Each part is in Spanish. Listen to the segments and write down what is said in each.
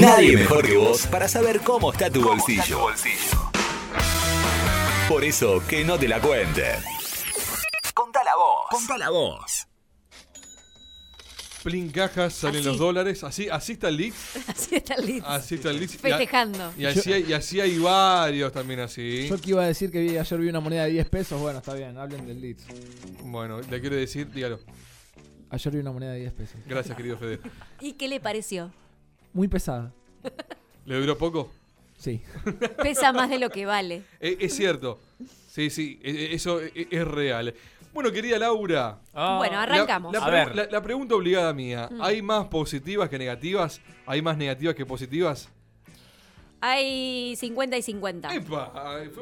Nadie mejor que vos para saber cómo está tu bolsillo. Por eso, que no te la cuente. Contala vos. Contala vos. Plin cajas, salen Así. los dólares. Así, así está el Leeds. Así está el Leeds. Así está el Leeds. Y a- Festejando. Y así, hay, y así hay varios también así. Yo que iba a decir que vi, ayer vi una moneda de 10 pesos. Bueno, está bien, hablen del Leeds. Bueno, le quiero decir, dígalo. Ayer vi una moneda de 10 pesos. Gracias, querido Fede. ¿Y qué le pareció? Muy pesada. ¿Le duró poco? Sí. Pesa más de lo que vale. Eh, es cierto. Sí, sí, eh, eh, eso eh, es real. Bueno, querida Laura. Bueno, la- arrancamos. La, A pregu- ver. la- la pregunta obligada mía. Mm. ¿Hay más positivas que negativas? ¿Hay más negativas que positivas? Hay 50 y 50. Epa,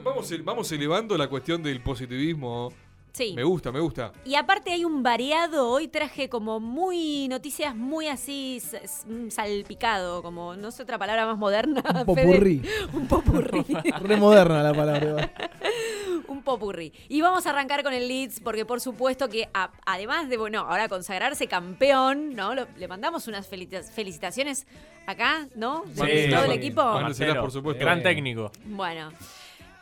vamos, vamos elevando la cuestión del positivismo. Sí. Me gusta, me gusta. Y aparte hay un variado, hoy traje como muy noticias muy así mm, salpicado, como no sé otra palabra más moderna. Un popurrí. un popurrí. Re moderna la palabra. un popurrí. Y vamos a arrancar con el Leeds porque por supuesto que a- además de, bueno, ahora consagrarse campeón, ¿no? Lo- le mandamos unas felicitaciones acá, ¿no? De Sí, todo el equipo. Marcelo, por supuesto. Gran técnico. Bueno.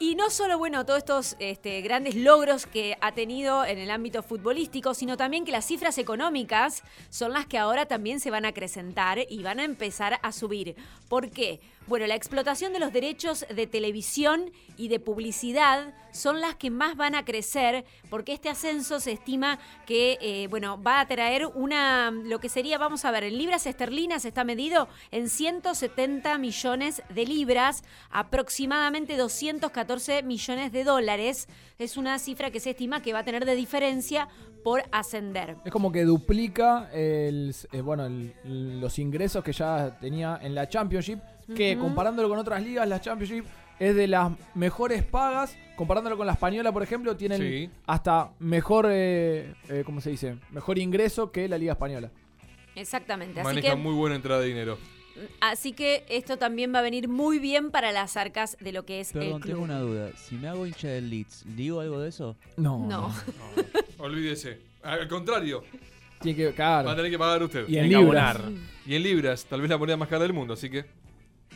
Y no solo, bueno, todos estos este, grandes logros que ha tenido en el ámbito futbolístico, sino también que las cifras económicas son las que ahora también se van a acrecentar y van a empezar a subir. ¿Por qué? Bueno, la explotación de los derechos de televisión y de publicidad son las que más van a crecer, porque este ascenso se estima que, eh, bueno, va a traer una, lo que sería, vamos a ver, en libras esterlinas está medido en 170 millones de libras, aproximadamente 214 millones de dólares. Es una cifra que se estima que va a tener de diferencia por ascender. Es como que duplica eh, los ingresos que ya tenía en la Championship. Que comparándolo con otras ligas, la Championship es de las mejores pagas. Comparándolo con la española, por ejemplo, tienen Sí. hasta mejor, eh, eh, ¿cómo se dice? Mejor ingreso que la liga española. Exactamente. Así Maneja que, muy buena entrada de dinero. así que esto también va a venir muy bien para las arcas de lo que es el Perdón, club. tengo una duda. Si me hago hincha del Leeds, ¿digo algo de eso? No. No. Olvídese. Al contrario, Tiene que, va a tener que pagar usted. Y en Tiene que libras. Y en libras, tal vez la moneda más cara del mundo, así que.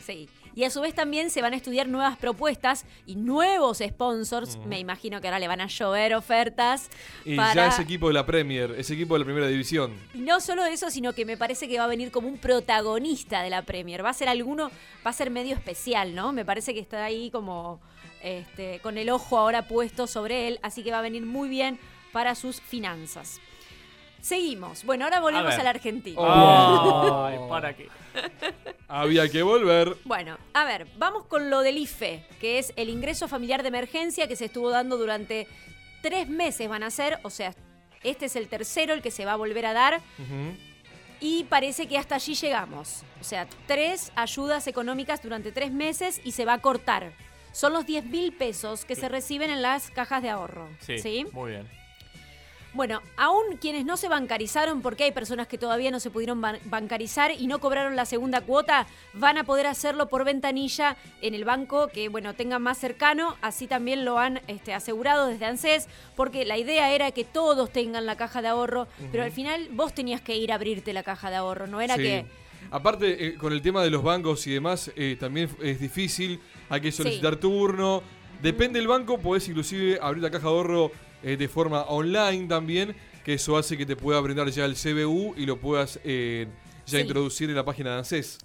Sí. Y a su vez también se van a estudiar nuevas propuestas y nuevos sponsors. Me imagino que ahora le van a llover ofertas. Y para... ya ese equipo de la Premier, ese equipo de la primera división. Y no solo eso, sino que me parece que va a venir como un protagonista de la Premier. Va a ser alguno, va a ser medio especial, ¿no? Me parece que está ahí como este, con el ojo ahora puesto sobre él, así que va a venir muy bien para sus finanzas. Seguimos. Bueno, ahora volvemos a la Argentina. Oh. Para qué. Había que volver. Bueno, a ver, vamos con lo del IFE, que es el ingreso familiar de emergencia que se estuvo dando durante tres meses van a ser, o sea, este es el tercero el que se va a volver a dar y parece que hasta allí llegamos. O sea, tres ayudas económicas durante tres meses y se va a cortar. Son los 10 mil pesos que se reciben en las cajas de ahorro. Sí, ¿sí? muy bien. Bueno, aún quienes no se bancarizaron, porque hay personas que todavía no se pudieron ban- bancarizar y no cobraron la segunda cuota, van a poder hacerlo por ventanilla en el banco que, bueno, tengan más cercano. Así también lo han este, asegurado desde ANSES, porque la idea era que todos tengan la caja de ahorro, pero al final vos tenías que ir a abrirte la caja de ahorro, no era Sí. que... Aparte, eh, con el tema de los bancos y demás, eh, también es difícil. Hay que solicitar turno. Depende del banco, podés inclusive abrir la caja de ahorro eh, de forma online también, que eso hace que te pueda brindar ya el CBU y lo puedas eh, ya Sí. introducir en la página de ANSES.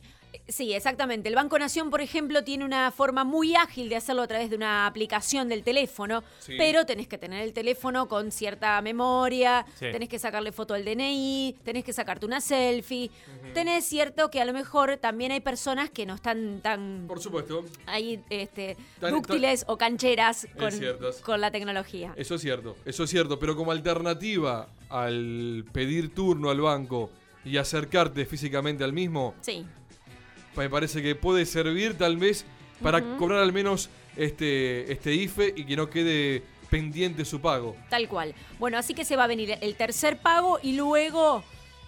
Sí, exactamente. El Banco Nación, por ejemplo, tiene una forma muy ágil de hacerlo a través de una aplicación del teléfono, Sí. pero tenés que tener el teléfono con cierta memoria, Sí. tenés que sacarle foto al DNI, tenés que sacarte una selfie. Tenés cierto que a lo mejor también hay personas que no están tan Por supuesto, ahí este, Tan- dúctiles o cancheras con la tecnología. eso es cierto, eso es cierto. Pero como alternativa al pedir turno al banco y acercarte físicamente al mismo, Sí. Me parece que puede servir tal vez para cobrar al menos este, este IFE y que no quede pendiente su pago. Tal cual. Bueno, así que se va a venir el tercer pago y luego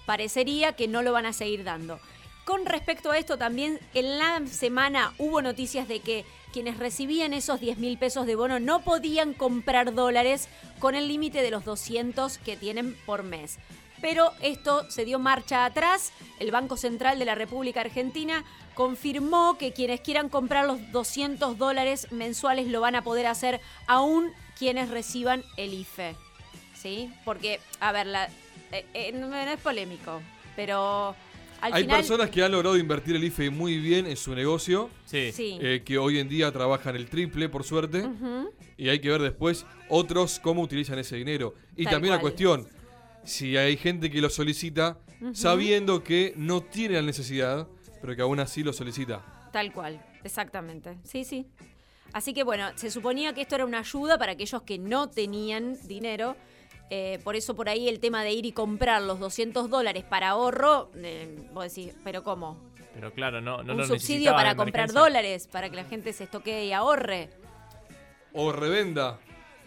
parecería que no lo van a seguir dando. Con respecto a esto también, en la semana hubo noticias de que quienes recibían esos 10 mil pesos de bono no podían comprar dólares con el límite de los 200 que tienen por mes. Pero esto se dio marcha atrás. El Banco Central de la República Argentina confirmó que quienes quieran comprar los 200 dólares mensuales lo van a poder hacer aún quienes reciban el IFE. ¿Sí? Porque, a ver, la, eh, eh, no, es polémico, pero al Hay final... personas que han logrado invertir el IFE muy bien en su negocio, Sí. Sí. eh, que hoy en día trabajan el triple, por suerte, y hay que ver después otros cómo utilizan ese dinero. Y Tal también la cuestión, si hay gente que lo solicita sabiendo que no tiene la necesidad, pero que aún así lo solicita. Tal cual, exactamente. Sí, sí. Así que bueno, se suponía que esto era una ayuda para aquellos que no tenían dinero. eh, por eso por ahí el tema de ir y comprar los 200 dólares para ahorro, eh, vos decís, pero ¿cómo? Pero claro, no, no Un lo subsidio para comprar emergencia. dólares, para que la gente se estoquee y ahorre. O revenda.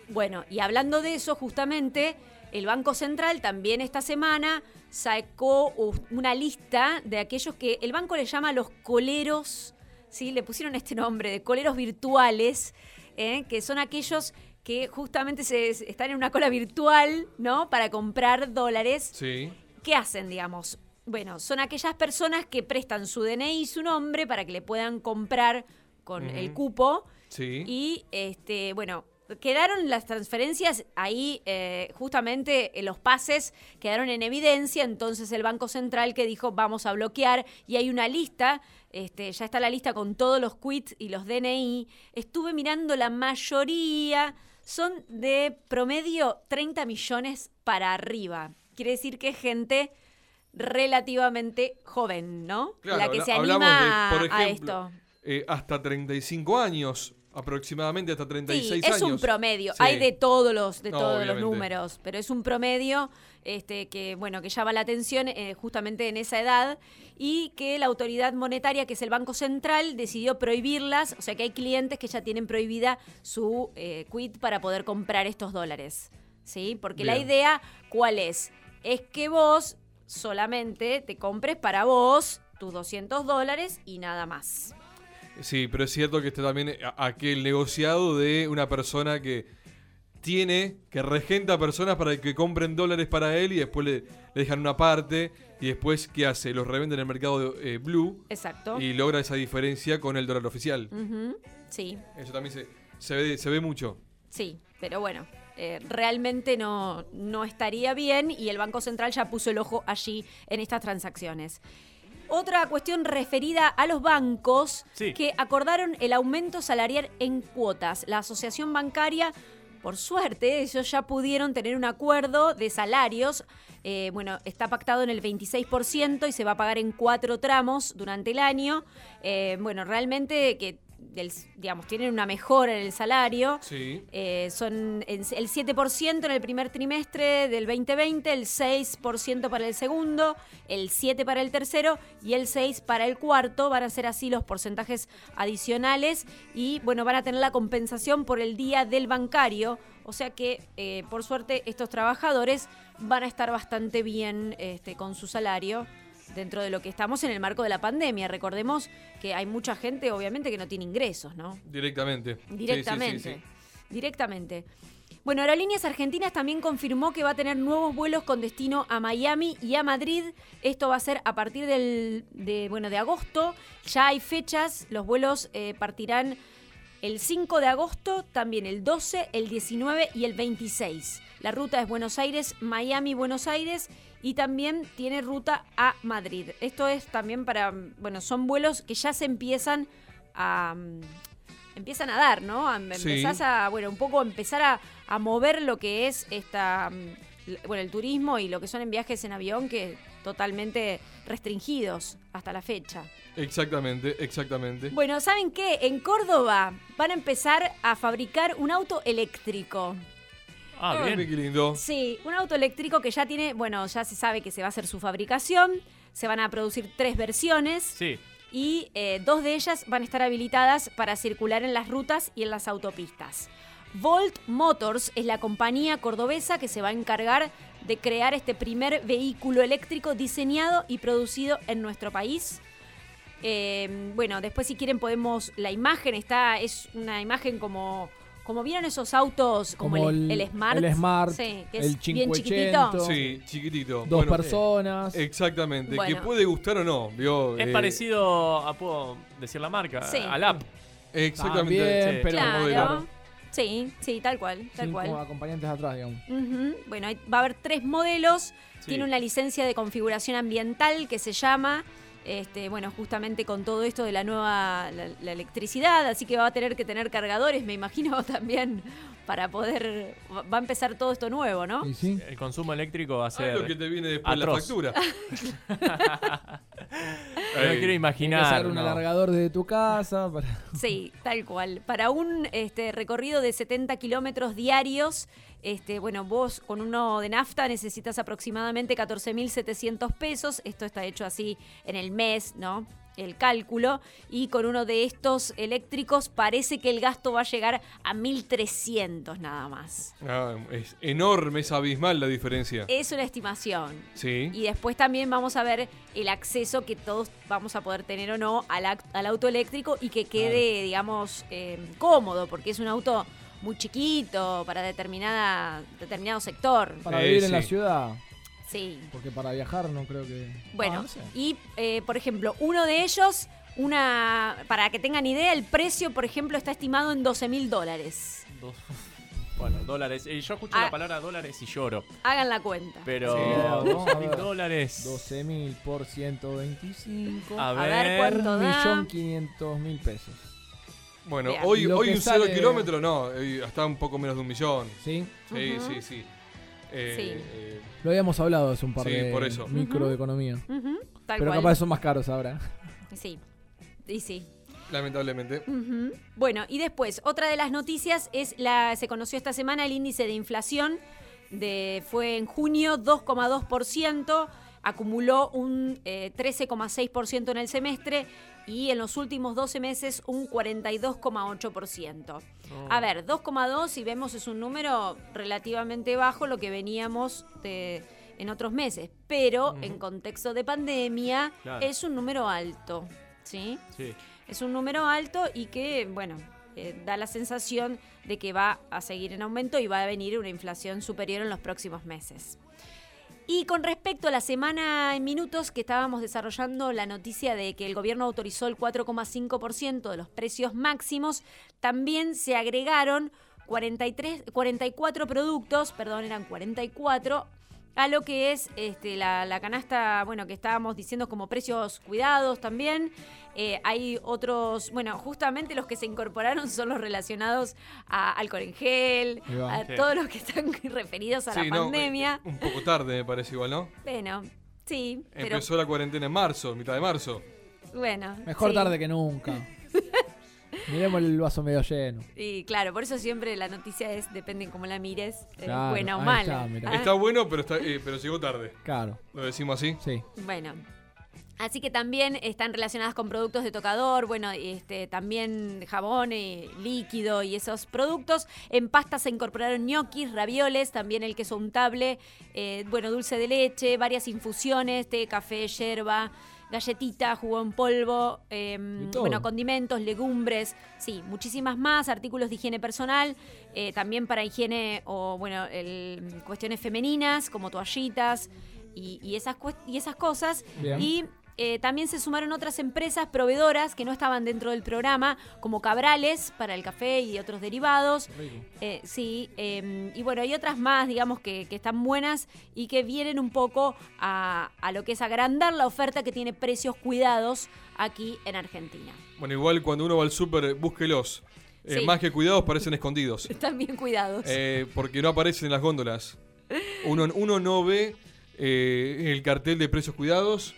Bueno, y hablando de eso, justamente, el Banco Central también esta semana sacó una lista de aquellos que el banco le llama los coleros, ¿sí? Le pusieron este nombre, de coleros virtuales, ¿eh? que son aquellos que justamente se, están en una cola virtual, ¿no? Para comprar dólares. Sí. ¿Qué hacen, digamos? Bueno, son aquellas personas que prestan su DNI y su nombre para que le puedan comprar con el cupo. Sí. Y este, bueno, quedaron las transferencias ahí, eh, justamente eh, los pases quedaron en evidencia. Entonces el Banco Central que dijo vamos a bloquear y hay una lista. Este, ya está la lista con todos los quits y los DNI. Estuve mirando la mayoría. Son de promedio 30 millones para arriba. Quiere decir que es gente relativamente joven, ¿no? Claro, la que se anima de, por a ejemplo, esto. eh, hasta 35 años, aproximadamente hasta 36 sí, años. es un promedio. Sí. Hay de todos los, de todos los números, pero es un promedio este, que, bueno, que llama la atención eh, justamente en esa edad y que la autoridad monetaria, que es el Banco Central, decidió prohibirlas. O sea que hay clientes que ya tienen prohibida su eh, quit para poder comprar estos dólares. ¿Sí? Porque la idea, ¿cuál es? Es que vos solamente te compres para vos tus 200 dólares y nada más. Sí, pero es cierto que está también a- aquel negociado de una persona que tiene, que regenta a personas para que compren dólares para él y después le, le dejan una parte y después, ¿qué hace? Los revende en el mercado eh, blue Exacto. y logra esa diferencia con el dólar oficial. Sí. Eso también se, se, ve, se ve mucho. Sí, pero bueno, eh, realmente no, no estaría bien y el Banco Central ya puso el ojo allí en estas transacciones. Otra cuestión referida a los bancos Sí. que acordaron el aumento salarial en cuotas. La asociación bancaria, por suerte, ellos ya pudieron tener un acuerdo de salarios. Eh, bueno, está pactado en el 26% y se va a pagar en cuatro tramos durante el año. Eh, bueno, realmente que del- digamos, tienen una mejora en el salario. Sí. Eh, son el 7% en el primer trimestre del 2020, el 6% para el segundo, el 7% para el tercero y el 6% para el cuarto. Van a ser así los porcentajes adicionales y bueno, van a tener la compensación por el día del bancario. O sea que, eh, por suerte, estos trabajadores van a estar bastante bien este, con su salario dentro de lo que estamos en el marco de la pandemia. Recordemos que hay mucha gente, obviamente, que no tiene ingresos, ¿no? Directamente. Sí, sí, sí, Directamente. sí. Directamente. Bueno, Aerolíneas Argentinas también confirmó que va a tener nuevos vuelos con destino a Miami y a Madrid. Esto va a ser a partir del, de, bueno, de agosto. Ya hay fechas. Los vuelos eh, partirán el 5 de agosto, también el 12, el 19 y el 26. La ruta es Buenos Aires, Miami, Buenos Aires y también tiene ruta a Madrid. Esto es también para, bueno, son vuelos que ya se empiezan a... mm, empiezan a dar, ¿no? Sí. Empezás a, bueno, un poco empezar a, a mover lo que es esta, mm, bueno, el turismo y lo que son en viajes en avión que totalmente restringidos hasta la fecha. Exactamente, exactamente. Bueno, ¿saben qué? En Córdoba van a empezar a fabricar un auto eléctrico. Ah, Ay, bien. qué lindo. Sí, un auto eléctrico que ya tiene, bueno, ya se sabe que se va a hacer su fabricación, se van a producir tres versiones Sí. y eh, dos de ellas van a estar habilitadas para circular en las rutas y en las autopistas. Volt Motors es la compañía cordobesa que se va a encargar de crear este primer vehículo eléctrico diseñado y producido en nuestro país. Eh, bueno, después si quieren podemos, la imagen está, es una imagen como, como vieron esos autos como, Como el, el- el Smart. el Smart, sí, que el es bien 580. chiquitito. Sí, chiquitito. Dos Bueno, personas. Exactamente, Bueno. que puede gustar o no. ¿vio? Es Eh, parecido a, puedo decir la marca, Sí. al app. Exactamente. También, Sí. pero Claro. modelo. Sí, sí, tal cual, tal cinco cual. acompañantes atrás, digamos. Bueno, hay- va a haber tres modelos. Sí. Tiene una licencia de configuración ambiental que se llama, este, bueno, justamente con todo esto de la nueva la, la electricidad, así que va a tener que tener cargadores, me imagino también, para poder. Va a empezar todo esto nuevo, ¿no? ¿Y sí? El consumo eléctrico va a Ah, ser. lo que te viene después la atroz. factura. No me quiero que imaginar. sacar un no. alargador desde tu casa. Para... Sí, tal cual. Para un este, recorrido de 70 kilómetros diarios, este, bueno, vos con uno de nafta necesitas aproximadamente 14.700 pesos. Esto está hecho así en el mes, ¿no? El cálculo. Y con uno de estos eléctricos parece que el gasto va a llegar a 1.300 nada más. Ah, es enorme, es abismal la diferencia. Es una estimación. Sí. Y después también vamos a ver el acceso que todos vamos a poder tener o no al, al auto eléctrico y que quede, digamos, eh, cómodo, porque es un auto muy chiquito para determinada, determinado sector. Para Eh, vivir en la sí. ciudad. Sí. Porque para viajar no creo que. Bueno, Ah, no sé. y eh, por ejemplo, uno de ellos, una para que tengan idea, el precio, por ejemplo, está estimado en 12 mil dólares. Bueno, dólares. Eh, Yo escucho Ah. la palabra dólares y lloro. Hagan la cuenta. Pero. Sí, vamos a 12 mil ver. dólares. 12.000 por 125. A A ver. ver cuánto da. millón quinientos mil pesos. Bueno, hoy, hoy un cero sale- kilómetro no, eh, está un poco menos de un millón. ¿Sí? Sí, sí, sí. Eh, Sí. eh, Lo habíamos hablado hace un par Sí, de por eso. micro de economía. Ujú, tal Pero cual. capaz son más caros ahora. Sí. Y sí. lamentablemente. Bueno, y después, otra de las noticias es la, se conoció esta semana el índice de inflación, de, fue en junio 2,2%, acumuló un eh, 13,6% en el semestre y en los últimos 12 meses un 42,8%. A ver, 2,2 si vemos es un número relativamente bajo lo que veníamos de- en otros meses, pero en contexto de pandemia Claro. es un número alto, ¿sí? Sí. Es un número alto y que, bueno, eh, da la sensación de que va a seguir en aumento y va a venir una inflación superior en los próximos meses. Y con respecto a la semana en minutos que estábamos desarrollando la noticia de que el gobierno autorizó el 4,5% de los precios máximos, también se agregaron 43, 44 productos, perdón, eran 44 a lo que es este, la, la canasta, bueno, que estábamos diciendo como precios cuidados también. Eh, hay otros, bueno, justamente los que se incorporaron son los relacionados a alcohol en gel, a Sí. todos los que están referidos a Sí, la no, pandemia. eh, un poco tarde me parece igual, ¿no? Bueno, sí, pero Empezó la cuarentena en marzo, mitad de marzo. bueno. Mejor sí. tarde que nunca. Miremos el vaso medio lleno. Y claro, por eso siempre la noticia es, depende en cómo la mires, eh, Claro, buena o mala. está. Ah, Está bueno, pero está, eh, pero llegó tarde. Claro, Lo decimos así. sí. Bueno. Así que también están relacionadas con productos de tocador, bueno, este, también jabón eh, líquido y esos productos. En pasta se incorporaron ñoquis, ravioles, también el queso untable, eh, bueno, dulce de leche, varias infusiones, té, café, yerba, galletita, jugo en polvo, eh, todo. bueno, condimentos, legumbres, sí, muchísimas más, artículos de higiene personal, eh, también para higiene o, bueno, el- cuestiones femeninas como toallitas y, y esas, y esas cosas. Bien. Y eh, también se sumaron otras empresas proveedoras que no estaban dentro del programa, como Cabrales para el café y otros derivados. Eh, sí, eh, y bueno, hay otras más, digamos, que, que están buenas y que vienen un poco a, a lo que es agrandar la oferta que tiene precios cuidados aquí en Argentina. Bueno, igual cuando uno va al súper, búsquelos. Eh, Sí. Más que cuidados, parecen escondidos. Están bien cuidados. Eh, porque no aparecen en las góndolas. Uno, uno no ve eh, el cartel de precios cuidados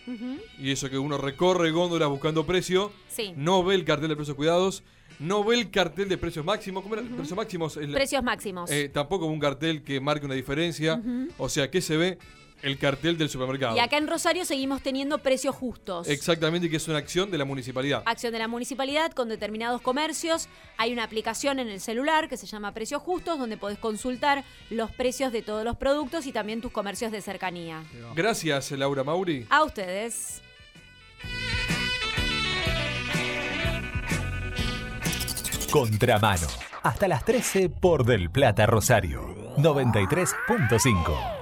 y eso que uno recorre góndolas buscando precio, Sí, no ve el cartel de precios cuidados, no ve el cartel de precios máximos. ¿Cómo era? Precios máximos. El- precios máximos. eh, tampoco un cartel que marque una diferencia. O sea, que se ve el cartel del supermercado. y acá en Rosario seguimos teniendo precios justos. Exactamente, que es una acción de la municipalidad. acción de la municipalidad con determinados comercios. Hay una aplicación en el celular que se llama Precios Justos, donde podés consultar los precios de todos los productos y también tus comercios de cercanía. Gracias, Laura Mauri. A ustedes. Contramano. hasta las 13 por Del Plata Rosario. 93.5.